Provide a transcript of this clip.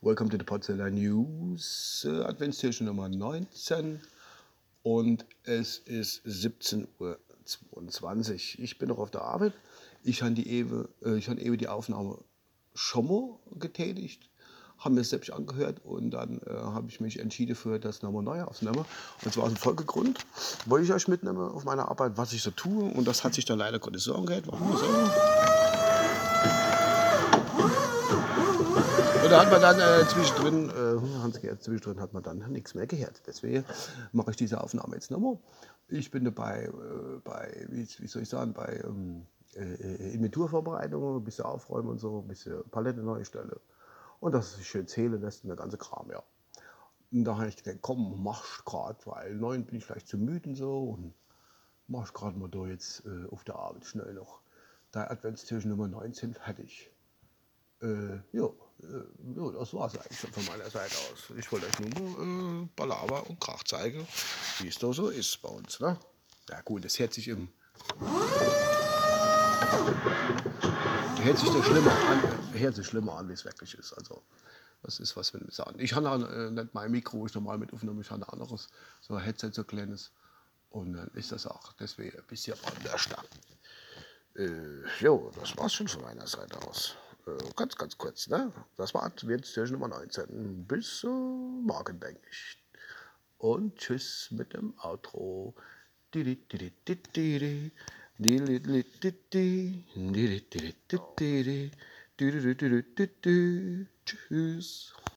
Welcome to the Potsdamer News, äh, Adventstürchen Nummer 19 und es ist 17.22 Uhr. Ich bin noch auf der Arbeit. Ich habe die Ewe, äh, ich habe Ewe die Aufnahme schon mal getätigt, habe mir selbst angehört und dann äh, habe ich mich entschieden für das nochmal neu aufzunehmen. Und zwar aus dem Folgegrund, wollte ich euch mitnehmen auf meine Arbeit, was ich so tue und das hat sich dann leider Gottes so angehört. Warum so? Und da hat man dann äh, zwischendrin, äh, Hans Gerd, zwischendrin hat man dann nichts mehr gehört. Deswegen mache ich diese Aufnahme jetzt nochmal. Ich bin dabei, äh, bei, wie, wie, soll ich sagen, bei ähm, äh, Inventurvorbereitungen, ein bisschen aufräumen und so, ein bisschen Palette neu stellen. Und es sich schön zählen lässt und der ganze Kram, ja. Und da habe ich gedacht, komm, mach's gerade, weil neun bin ich vielleicht zu müde und so. Und mach's gerade mal da jetzt äh, auf der Arbeit schnell noch. Da Adventstürchen Nummer 19 fertig. Äh, ja, äh, ja, das war es eigentlich schon von meiner Seite aus. Ich wollte euch nur äh, Balaber und Krach zeigen, wie es da so ist bei uns. Ne? Ja gut, das hört sich im... hört sich schlimmer an, hört sich schlimmer an, wie es wirklich ist. Also, das ist was, wenn wir sagen. Ich habe äh, nicht mein Mikro, ich normal mit aufnehme, ich habe ein anderes, so ein Headset, so ein kleines. Und dann ist das auch deswegen ein bisschen anders. Äh, jo, das war's schon von meiner Seite aus. Äh, ganz, ganz kurz, ne? Das war Adventstürchen Nummer 19. Bis äh, morgen, denke ich. Und tschüss mit dem Outro. Tschüss.